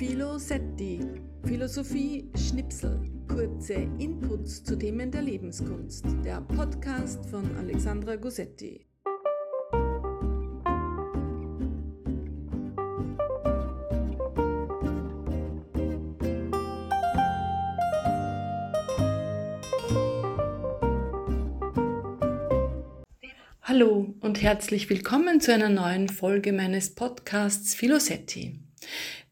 Philosetti, Philosophie Schnipsel, kurze Inputs zu Themen der Lebenskunst, der Podcast von Alexandra Gossetti. Hallo und herzlich willkommen zu einer neuen Folge meines Podcasts Philosetti.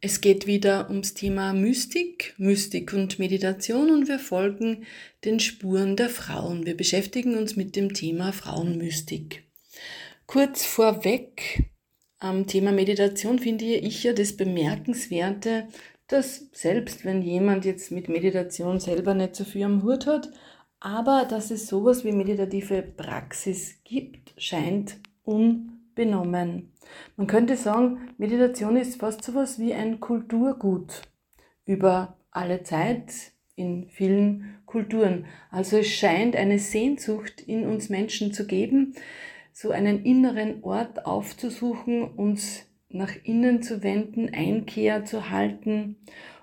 Es geht wieder ums Thema Mystik, Mystik und Meditation und wir folgen den Spuren der Frauen. Wir beschäftigen uns mit dem Thema Frauenmystik. Kurz vorweg am Thema Meditation finde ich ja das Bemerkenswerte, dass selbst wenn jemand jetzt mit Meditation selber nicht so viel am Hut hat, aber dass es sowas wie meditative Praxis gibt, scheint unbenommen. Man könnte sagen, Meditation ist fast sowas wie ein Kulturgut über alle Zeit in vielen Kulturen. Also es scheint eine Sehnsucht in uns Menschen zu geben, so einen inneren Ort aufzusuchen, uns nach innen zu wenden, Einkehr zu halten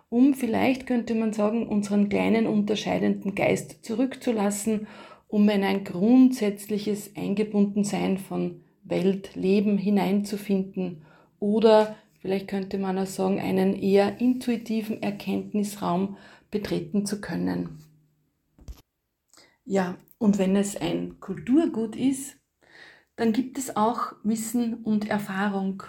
um vielleicht könnte man sagen, unseren kleinen unterscheidenden Geist zurückzulassen, um in ein grundsätzliches Eingebundensein von Welt, Leben hineinzufinden oder vielleicht könnte man auch sagen, einen eher intuitiven Erkenntnisraum betreten zu können. Ja, und wenn es ein Kulturgut ist, dann gibt es auch Wissen und Erfahrung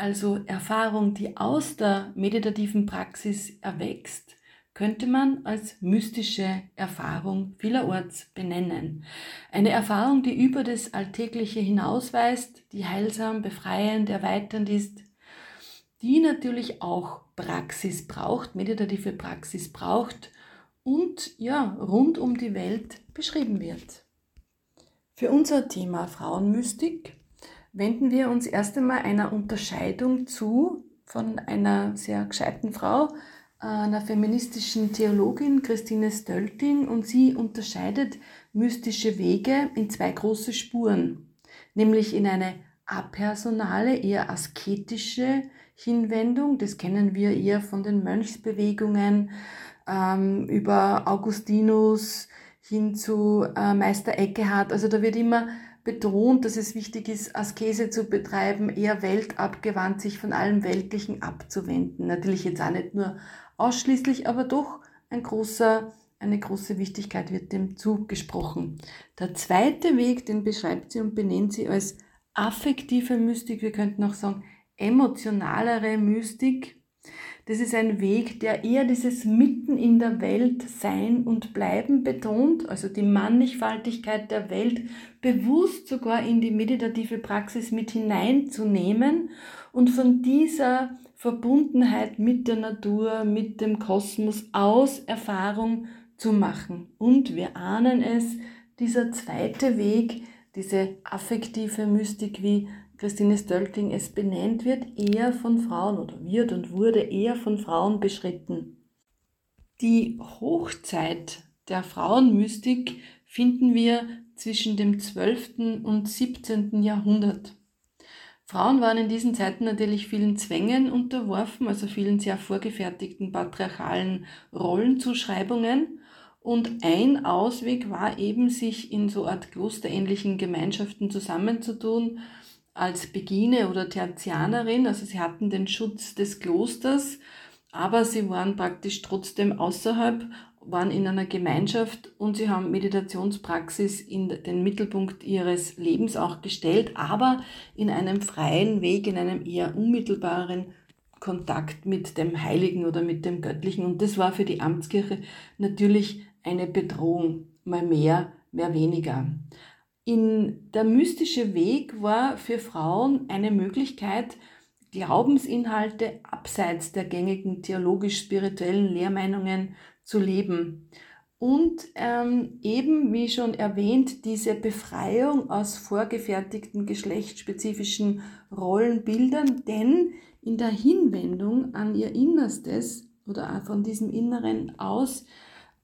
also Erfahrung, die aus der meditativen Praxis erwächst, könnte man als mystische Erfahrung vielerorts benennen. Eine Erfahrung, die über das Alltägliche hinausweist, die heilsam, befreiend, erweiternd ist, die natürlich auch Praxis braucht, meditative Praxis braucht und ja, rund um die Welt beschrieben wird. Für unser Thema Frauenmystik wenden wir uns erst einmal einer Unterscheidung zu von einer sehr gescheiten Frau, einer feministischen Theologin, Christine Stölting, und sie unterscheidet mystische Wege in zwei große Spuren, nämlich in eine apersonale, eher asketische Hinwendung, das kennen wir eher von den Mönchsbewegungen, ähm, über Augustinus hin zu äh, Meister Eckehard, also da wird immer betont, dass es wichtig ist, Askese zu betreiben, eher weltabgewandt, sich von allem Weltlichen abzuwenden. Natürlich jetzt auch nicht nur ausschließlich, aber doch ein großer, eine große Wichtigkeit wird dem zugesprochen. Der zweite Weg, den beschreibt sie und benennt sie als affektive Mystik, wir könnten auch sagen emotionalere Mystik, das ist ein Weg, der eher dieses Mitten in der Welt sein und bleiben betont, also die Mannigfaltigkeit der Welt bewusst sogar in die meditative Praxis mit hineinzunehmen und von dieser Verbundenheit mit der Natur, mit dem Kosmos aus Erfahrung zu machen. Und wir ahnen es, dieser zweite Weg, diese affektive Mystik, wie Christine Stölting es benennt, wird eher von Frauen oder wird und wurde eher von Frauen beschritten. Die Hochzeit der Frauenmystik finden wir zwischen dem 12. und 17. Jahrhundert. Frauen waren in diesen Zeiten natürlich vielen Zwängen unterworfen, also vielen sehr vorgefertigten patriarchalen Rollenzuschreibungen. Und ein Ausweg war eben, sich in so Art klosterähnlichen Gemeinschaften zusammenzutun als Begine oder Tertianerin, also sie hatten den Schutz des Klosters, aber sie waren praktisch trotzdem außerhalb, waren in einer Gemeinschaft und sie haben Meditationspraxis in den Mittelpunkt ihres Lebens auch gestellt, aber in einem freien Weg, in einem eher unmittelbaren Kontakt mit dem Heiligen oder mit dem Göttlichen. Und das war für die Amtskirche natürlich eine Bedrohung, mal mehr, mehr weniger. In der mystische Weg war für Frauen eine Möglichkeit, Glaubensinhalte abseits der gängigen theologisch-spirituellen Lehrmeinungen zu leben. Und ähm, eben, wie schon erwähnt, diese Befreiung aus vorgefertigten geschlechtsspezifischen Rollenbildern, denn in der Hinwendung an ihr Innerstes oder von diesem Inneren aus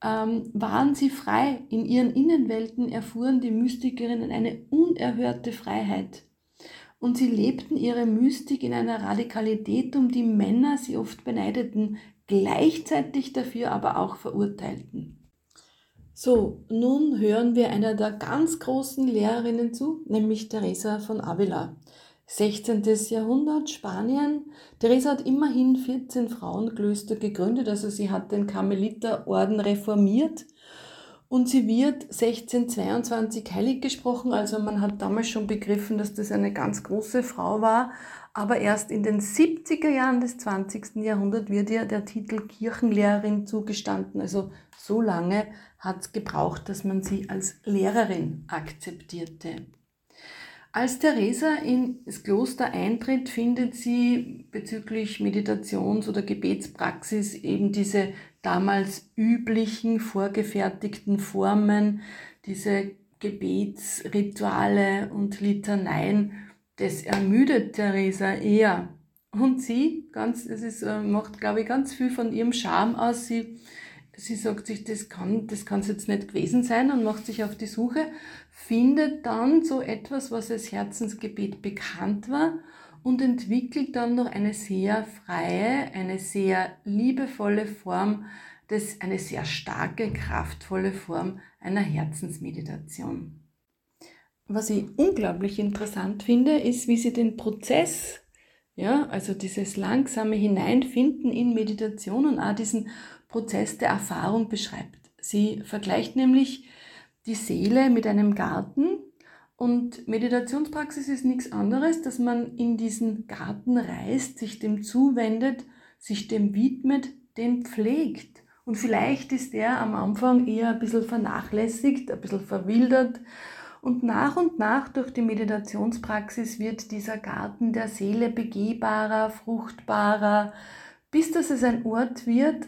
ähm, waren sie frei. In ihren Innenwelten erfuhren die Mystikerinnen eine unerhörte Freiheit. und sie lebten ihre Mystik in einer Radikalität, um die Männer sie oft beneideten, gleichzeitig dafür aber auch verurteilten. So, nun hören wir einer der ganz großen Lehrerinnen zu, nämlich Teresa von Avila. 16. Jahrhundert, Spanien. Teresa hat immerhin 14 Frauenklöster gegründet, also sie hat den Karmeliterorden reformiert und sie wird 1622 heilig gesprochen. Also man hat damals schon begriffen, dass das eine ganz große Frau war. Aber erst in den 70er Jahren des 20. Jahrhunderts wird ihr der Titel Kirchenlehrerin zugestanden. Also so lange hat es gebraucht, dass man sie als Lehrerin akzeptierte. Als Theresa ins Kloster eintritt, findet sie bezüglich Meditations- oder Gebetspraxis eben diese damals üblichen vorgefertigten Formen, diese Gebetsrituale und Litaneien, das ermüdet Theresa eher. Und sie, ganz, es ist, äh, macht, glaube ich, ganz viel von ihrem Charme aus. Sie, sie sagt sich, das kann das kann's jetzt nicht gewesen sein und macht sich auf die Suche, findet dann so etwas, was als Herzensgebet bekannt war und entwickelt dann noch eine sehr freie, eine sehr liebevolle Form, das eine sehr starke, kraftvolle Form einer Herzensmeditation. Was ich unglaublich interessant finde, ist, wie sie den Prozess, ja, also dieses langsame Hineinfinden in Meditation und auch diesen Prozess der Erfahrung beschreibt. Sie vergleicht nämlich die Seele mit einem Garten und Meditationspraxis ist nichts anderes, dass man in diesen Garten reist, sich dem zuwendet, sich dem widmet, den pflegt. Und vielleicht ist der am Anfang eher ein bisschen vernachlässigt, ein bisschen verwildert. Und nach und nach durch die Meditationspraxis wird dieser Garten der Seele begehbarer, fruchtbarer, bis dass es ein Ort wird,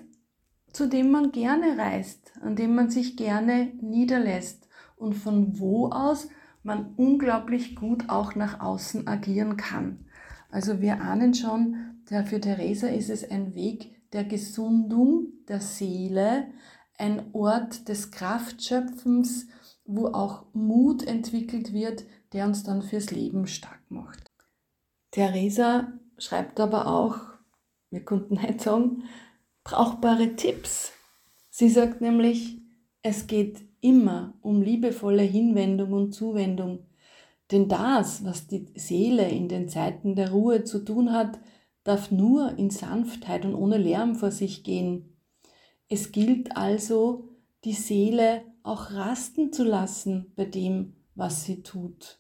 zu dem man gerne reist, an dem man sich gerne niederlässt und von wo aus man unglaublich gut auch nach außen agieren kann. Also wir ahnen schon, der, für Theresa ist es ein Weg der Gesundung der Seele, ein Ort des Kraftschöpfens, wo auch Mut entwickelt wird, der uns dann fürs Leben stark macht. Theresa schreibt aber auch, wir konnten heute sagen, brauchbare Tipps. Sie sagt nämlich, es geht immer um liebevolle Hinwendung und Zuwendung. Denn das, was die Seele in den Zeiten der Ruhe zu tun hat, darf nur in Sanftheit und ohne Lärm vor sich gehen. Es gilt also, die Seele auch rasten zu lassen bei dem, was sie tut.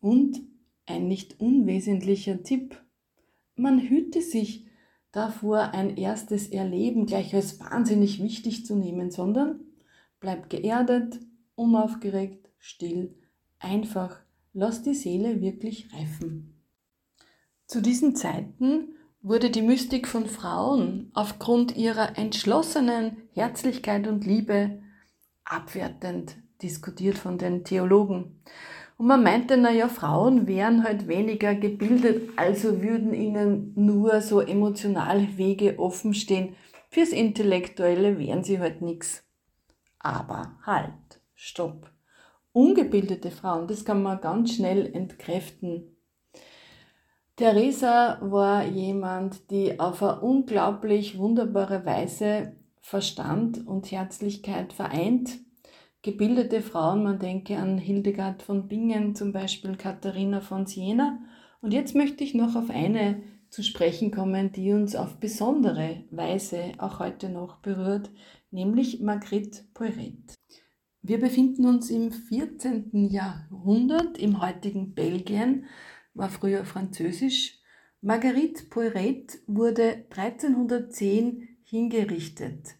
Und ein nicht unwesentlicher Tipp, man hüte sich davor, ein erstes Erleben gleich als wahnsinnig wichtig zu nehmen, sondern Bleib geerdet, unaufgeregt, still, einfach. Lass die Seele wirklich reifen. Zu diesen Zeiten wurde die Mystik von Frauen aufgrund ihrer entschlossenen Herzlichkeit und Liebe abwertend diskutiert von den Theologen. Und man meinte, naja, Frauen wären halt weniger gebildet, also würden ihnen nur so emotional Wege offen stehen. Fürs Intellektuelle wären sie halt nichts. Aber halt, stopp. Ungebildete Frauen, das kann man ganz schnell entkräften. Theresa war jemand, die auf eine unglaublich wunderbare Weise Verstand und Herzlichkeit vereint. Gebildete Frauen, man denke an Hildegard von Bingen, zum Beispiel Katharina von Siena. Und jetzt möchte ich noch auf eine zu sprechen kommen, die uns auf besondere Weise auch heute noch berührt, nämlich Marguerite Poiret. Wir befinden uns im 14. Jahrhundert im heutigen Belgien, war früher französisch. Marguerite Poiret wurde 1310 hingerichtet.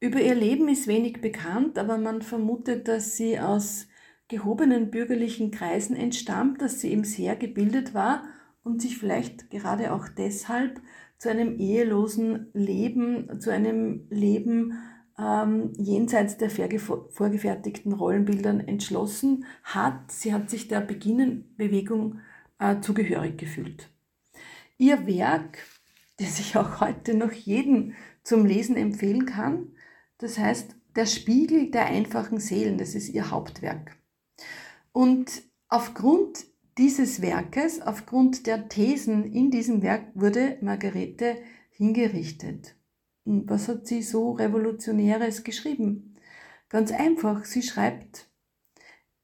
Über ihr Leben ist wenig bekannt, aber man vermutet, dass sie aus gehobenen bürgerlichen Kreisen entstammt, dass sie eben sehr gebildet war und sich vielleicht gerade auch deshalb zu einem ehelosen Leben, zu einem Leben ähm, jenseits der vorgefertigten Rollenbildern entschlossen hat. Sie hat sich der Beginnenbewegung äh, zugehörig gefühlt. Ihr Werk, das ich auch heute noch jedem zum Lesen empfehlen kann, das heißt Der Spiegel der einfachen Seelen, das ist ihr Hauptwerk. Und aufgrund dieses Werkes, aufgrund der Thesen in diesem Werk, wurde Margarete hingerichtet. Was hat sie so Revolutionäres geschrieben? Ganz einfach, sie schreibt,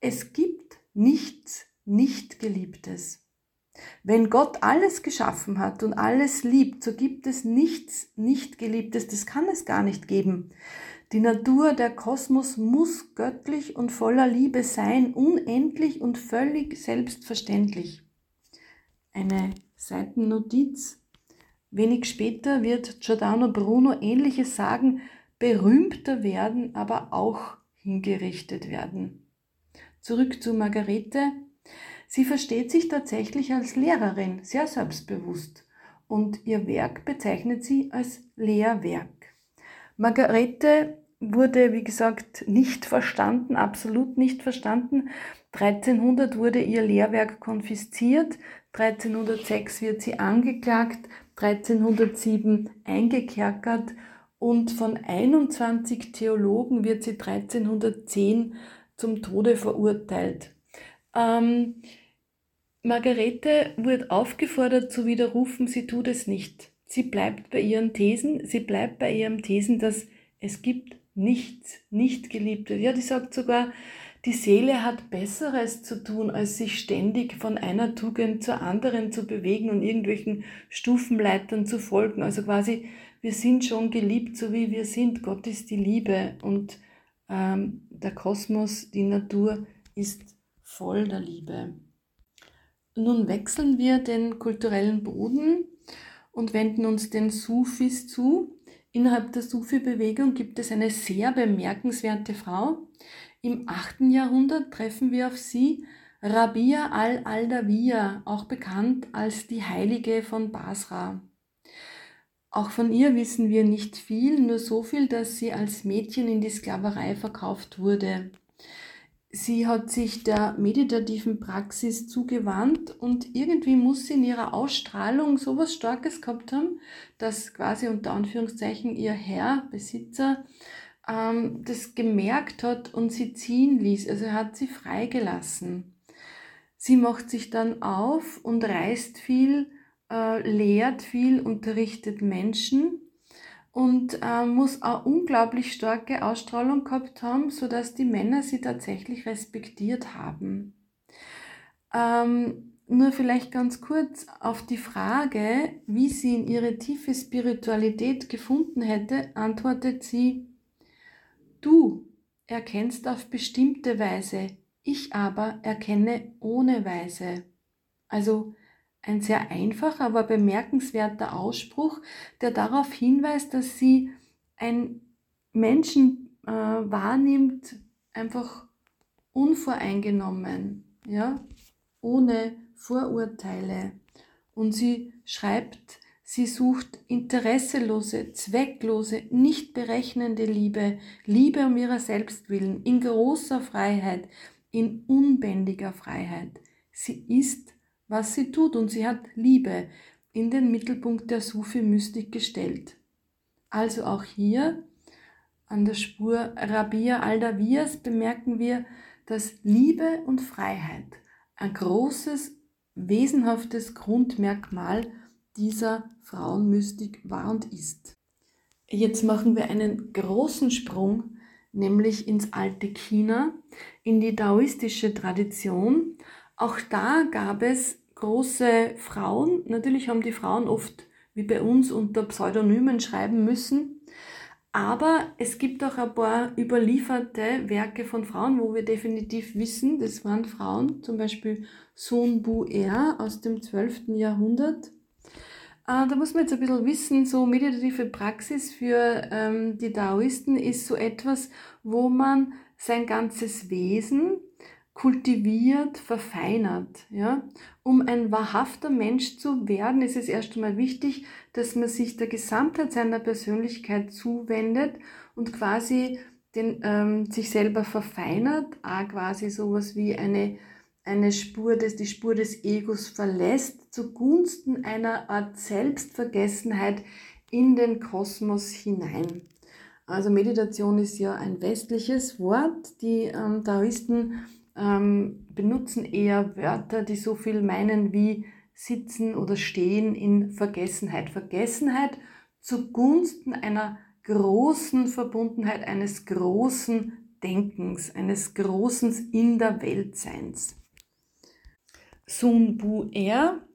es gibt nichts Nicht-Geliebtes. Wenn Gott alles geschaffen hat und alles liebt, so gibt es nichts Nicht-Geliebtes, das kann es gar nicht geben. Die Natur, der Kosmos muss göttlich und voller Liebe sein, unendlich und völlig selbstverständlich. Eine Seitennotiz. Wenig später wird Giordano Bruno ähnliches sagen, berühmter werden, aber auch hingerichtet werden. Zurück zu Margarete. Sie versteht sich tatsächlich als Lehrerin, sehr selbstbewusst, und ihr Werk bezeichnet sie als Lehrwerk. Margarete wurde, wie gesagt, nicht verstanden, absolut nicht verstanden. 1300 wurde ihr Lehrwerk konfisziert, 1306 wird sie angeklagt, 1307 eingekerkert und von 21 Theologen wird sie 1310 zum Tode verurteilt. Ähm, Margarete wird aufgefordert zu widerrufen, sie tut es nicht. Sie bleibt bei ihren Thesen, sie bleibt bei ihrem Thesen, dass es gibt nichts, nicht geliebte. Ja, die sagt sogar, die Seele hat Besseres zu tun, als sich ständig von einer Tugend zur anderen zu bewegen und irgendwelchen Stufenleitern zu folgen. Also quasi, wir sind schon geliebt, so wie wir sind. Gott ist die Liebe und ähm, der Kosmos, die Natur ist voll der Liebe. Nun wechseln wir den kulturellen Boden und wenden uns den Sufis zu. Innerhalb der Sufi-Bewegung gibt es eine sehr bemerkenswerte Frau. Im 8. Jahrhundert treffen wir auf sie, Rabia al-Aldawiya, auch bekannt als die Heilige von Basra. Auch von ihr wissen wir nicht viel, nur so viel, dass sie als Mädchen in die Sklaverei verkauft wurde. Sie hat sich der meditativen Praxis zugewandt und irgendwie muss sie in ihrer Ausstrahlung sowas Starkes gehabt haben, dass quasi unter Anführungszeichen ihr Herr, Besitzer, ähm, das gemerkt hat und sie ziehen ließ. Also er hat sie freigelassen. Sie macht sich dann auf und reist viel, äh, lehrt viel, unterrichtet Menschen und äh, muss eine unglaublich starke Ausstrahlung gehabt haben, sodass die Männer sie tatsächlich respektiert haben. Ähm, nur vielleicht ganz kurz auf die Frage, wie sie in ihre tiefe Spiritualität gefunden hätte, antwortet sie, du erkennst auf bestimmte Weise, ich aber erkenne ohne Weise. Also ein sehr einfacher, aber bemerkenswerter Ausspruch, der darauf hinweist, dass sie ein Menschen äh, wahrnimmt, einfach unvoreingenommen, ja, ohne Vorurteile. Und sie schreibt, sie sucht interesselose, zwecklose, nicht berechnende Liebe, Liebe um ihrer selbst willen, in großer Freiheit, in unbändiger Freiheit. Sie ist was sie tut und sie hat Liebe in den Mittelpunkt der Sufi-Mystik gestellt. Also auch hier an der Spur Rabia al-Dawias bemerken wir, dass Liebe und Freiheit ein großes, wesenhaftes Grundmerkmal dieser Frauenmystik war und ist. Jetzt machen wir einen großen Sprung, nämlich ins alte China, in die daoistische Tradition auch da gab es große Frauen. Natürlich haben die Frauen oft wie bei uns unter Pseudonymen schreiben müssen. Aber es gibt auch ein paar überlieferte Werke von Frauen, wo wir definitiv wissen, das waren Frauen, zum Beispiel Sun Bu Er aus dem 12. Jahrhundert. Äh, da muss man jetzt ein bisschen wissen, so meditative Praxis für ähm, die Daoisten ist so etwas, wo man sein ganzes Wesen kultiviert, verfeinert. Ja? Um ein wahrhafter Mensch zu werden, ist es erst einmal wichtig, dass man sich der Gesamtheit seiner Persönlichkeit zuwendet und quasi den, ähm, sich selber verfeinert, auch quasi sowas wie eine, eine Spur des, die Spur des Egos verlässt, zugunsten einer Art Selbstvergessenheit in den Kosmos hinein. Also Meditation ist ja ein westliches Wort. Die ähm, Taoisten ähm, benutzen eher Wörter, die so viel meinen wie sitzen oder stehen in Vergessenheit. Vergessenheit zugunsten einer großen Verbundenheit, eines großen Denkens, eines großen in der Weltseins. Sun Bu Er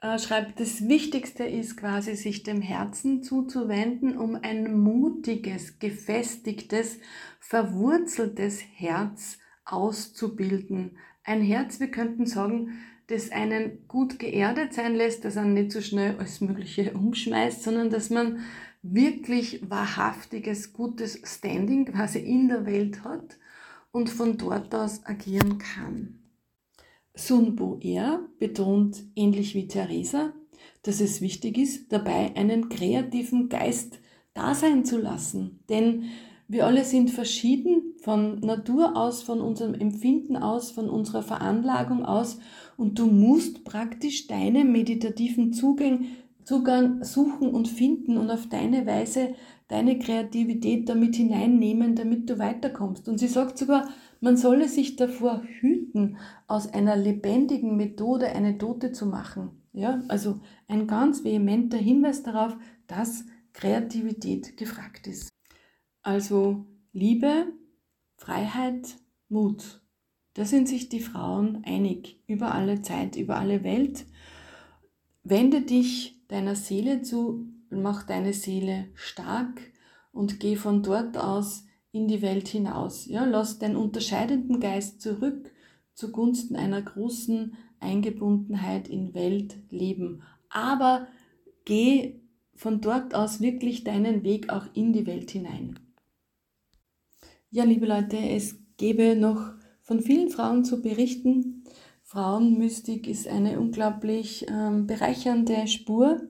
äh, schreibt, das Wichtigste ist quasi, sich dem Herzen zuzuwenden, um ein mutiges, gefestigtes, verwurzeltes Herz auszubilden. Ein Herz, wir könnten sagen, das einen gut geerdet sein lässt, dass man nicht so schnell alles Mögliche umschmeißt, sondern dass man wirklich wahrhaftiges, gutes Standing quasi in der Welt hat und von dort aus agieren kann. Sun Bu Er betont, ähnlich wie Theresa, dass es wichtig ist, dabei einen kreativen Geist da sein zu lassen. Denn wir alle sind verschieden von Natur aus, von unserem Empfinden aus, von unserer Veranlagung aus und du musst praktisch deinen meditativen Zugang, Zugang suchen und finden und auf deine Weise deine Kreativität damit hineinnehmen, damit du weiterkommst. Und sie sagt sogar, man solle sich davor hüten, aus einer lebendigen Methode eine Tote zu machen. Ja, also ein ganz vehementer Hinweis darauf, dass Kreativität gefragt ist. Also Liebe, Freiheit, Mut. Da sind sich die Frauen einig über alle Zeit, über alle Welt. Wende dich deiner Seele zu, mach deine Seele stark und geh von dort aus in die Welt hinaus. Ja, lass den unterscheidenden Geist zurück zugunsten einer großen Eingebundenheit in Welt leben. Aber geh von dort aus wirklich deinen Weg auch in die Welt hinein. Ja, liebe Leute, es gäbe noch von vielen Frauen zu berichten. Frauenmystik ist eine unglaublich ähm, bereichernde Spur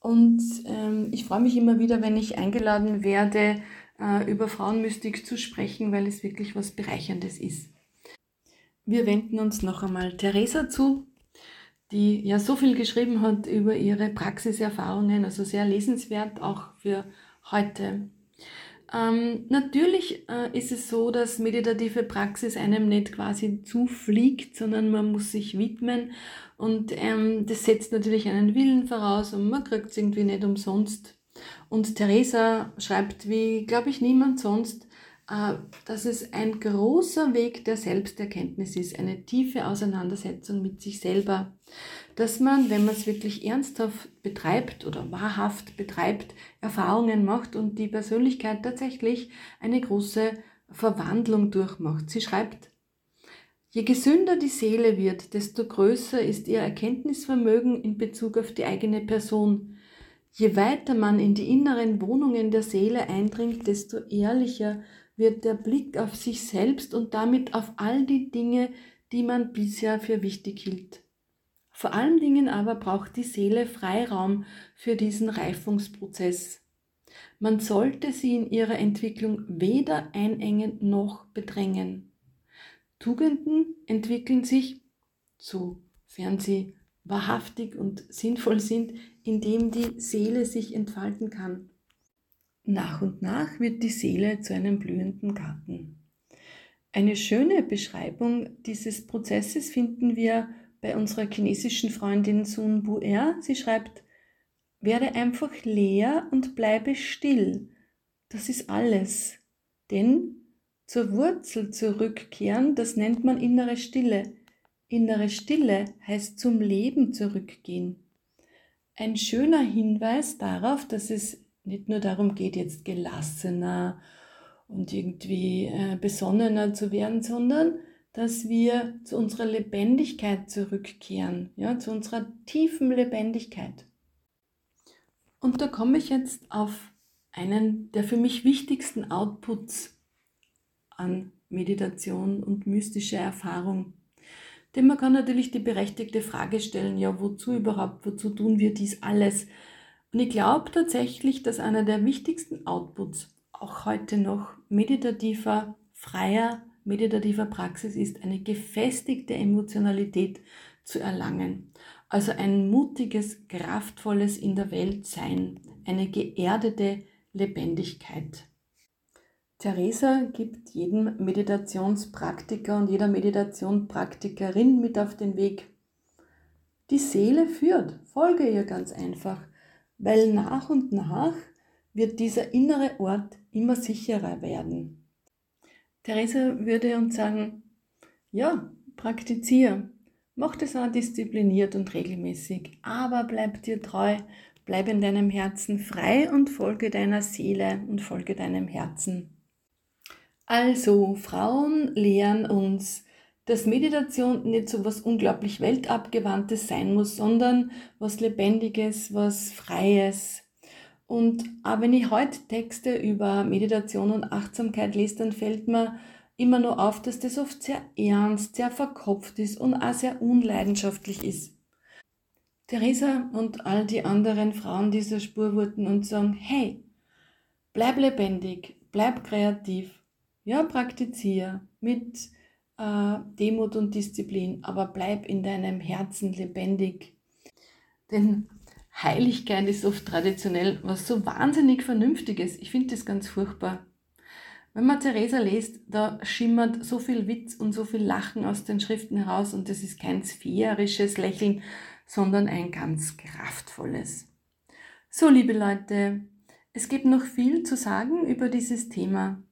und ähm, ich freue mich immer wieder, wenn ich eingeladen werde, äh, über Frauenmystik zu sprechen, weil es wirklich was Bereicherndes ist. Wir wenden uns noch einmal Theresa zu, die ja so viel geschrieben hat über ihre Praxiserfahrungen, also sehr lesenswert auch für heute. Ähm, natürlich äh, ist es so, dass meditative Praxis einem nicht quasi zufliegt, sondern man muss sich widmen und ähm, das setzt natürlich einen Willen voraus und man kriegt es irgendwie nicht umsonst. Und Theresa schreibt, wie glaube ich niemand sonst, äh, dass es ein großer Weg der Selbsterkenntnis ist, eine tiefe Auseinandersetzung mit sich selber dass man, wenn man es wirklich ernsthaft betreibt oder wahrhaft betreibt, Erfahrungen macht und die Persönlichkeit tatsächlich eine große Verwandlung durchmacht. Sie schreibt, Je gesünder die Seele wird, desto größer ist ihr Erkenntnisvermögen in Bezug auf die eigene Person. Je weiter man in die inneren Wohnungen der Seele eindringt, desto ehrlicher wird der Blick auf sich selbst und damit auf all die Dinge, die man bisher für wichtig hielt. Vor allen Dingen aber braucht die Seele Freiraum für diesen Reifungsprozess. Man sollte sie in ihrer Entwicklung weder einengen noch bedrängen. Tugenden entwickeln sich, sofern sie wahrhaftig und sinnvoll sind, indem die Seele sich entfalten kann. Nach und nach wird die Seele zu einem blühenden Garten. Eine schöne Beschreibung dieses Prozesses finden wir bei unserer chinesischen Freundin Sun Bu-er. Sie schreibt, werde einfach leer und bleibe still. Das ist alles. Denn zur Wurzel zurückkehren, das nennt man innere Stille. Innere Stille heißt zum Leben zurückgehen. Ein schöner Hinweis darauf, dass es nicht nur darum geht, jetzt gelassener und irgendwie äh, besonnener zu werden, sondern dass wir zu unserer Lebendigkeit zurückkehren, ja, zu unserer tiefen Lebendigkeit. Und da komme ich jetzt auf einen der für mich wichtigsten Outputs an Meditation und mystische Erfahrung. Denn man kann natürlich die berechtigte Frage stellen, ja, wozu überhaupt, wozu tun wir dies alles? Und ich glaube tatsächlich, dass einer der wichtigsten Outputs auch heute noch meditativer, freier meditativer Praxis ist, eine gefestigte Emotionalität zu erlangen. Also ein mutiges, kraftvolles in der Welt sein, eine geerdete Lebendigkeit. Theresa gibt jedem Meditationspraktiker und jeder Meditationspraktikerin mit auf den Weg. Die Seele führt, folge ihr ganz einfach, weil nach und nach wird dieser innere Ort immer sicherer werden. Theresa würde uns sagen, ja, praktiziere, mach das auch diszipliniert und regelmäßig, aber bleib dir treu, bleib in deinem Herzen frei und folge deiner Seele und folge deinem Herzen. Also, Frauen lehren uns, dass Meditation nicht so was unglaublich Weltabgewandtes sein muss, sondern was Lebendiges, was Freies. Und auch wenn ich heute Texte über Meditation und Achtsamkeit lese, dann fällt mir immer nur auf, dass das oft sehr ernst, sehr verkopft ist und auch sehr unleidenschaftlich ist. Theresa und all die anderen Frauen dieser Spur wurden und sagen, hey, bleib lebendig, bleib kreativ, ja, praktiziere mit äh, Demut und Disziplin, aber bleib in deinem Herzen lebendig. Denn Heiligkeit ist oft traditionell was so wahnsinnig Vernünftiges. Ich finde das ganz furchtbar. Wenn man Theresa liest, da schimmert so viel Witz und so viel Lachen aus den Schriften heraus und das ist kein sphärisches Lächeln, sondern ein ganz kraftvolles. So, liebe Leute, es gibt noch viel zu sagen über dieses Thema.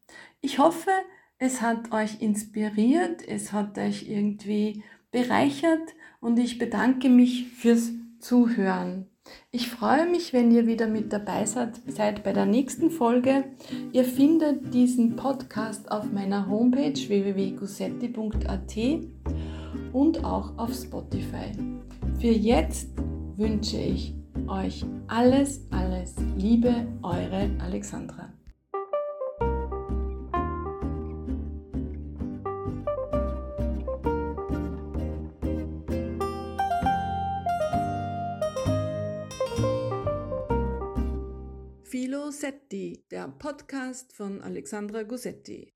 Ich hoffe, es hat euch inspiriert, es hat euch irgendwie bereichert und ich bedanke mich fürs Zuhören. Ich freue mich, wenn ihr wieder mit dabei seid, seid bei der nächsten Folge. Ihr findet diesen Podcast auf meiner Homepage www.gusetti.at und auch auf Spotify. Für jetzt wünsche ich euch alles, alles Liebe, eure Alexandra. Filosetti, der Podcast von Alexandra Gussetti.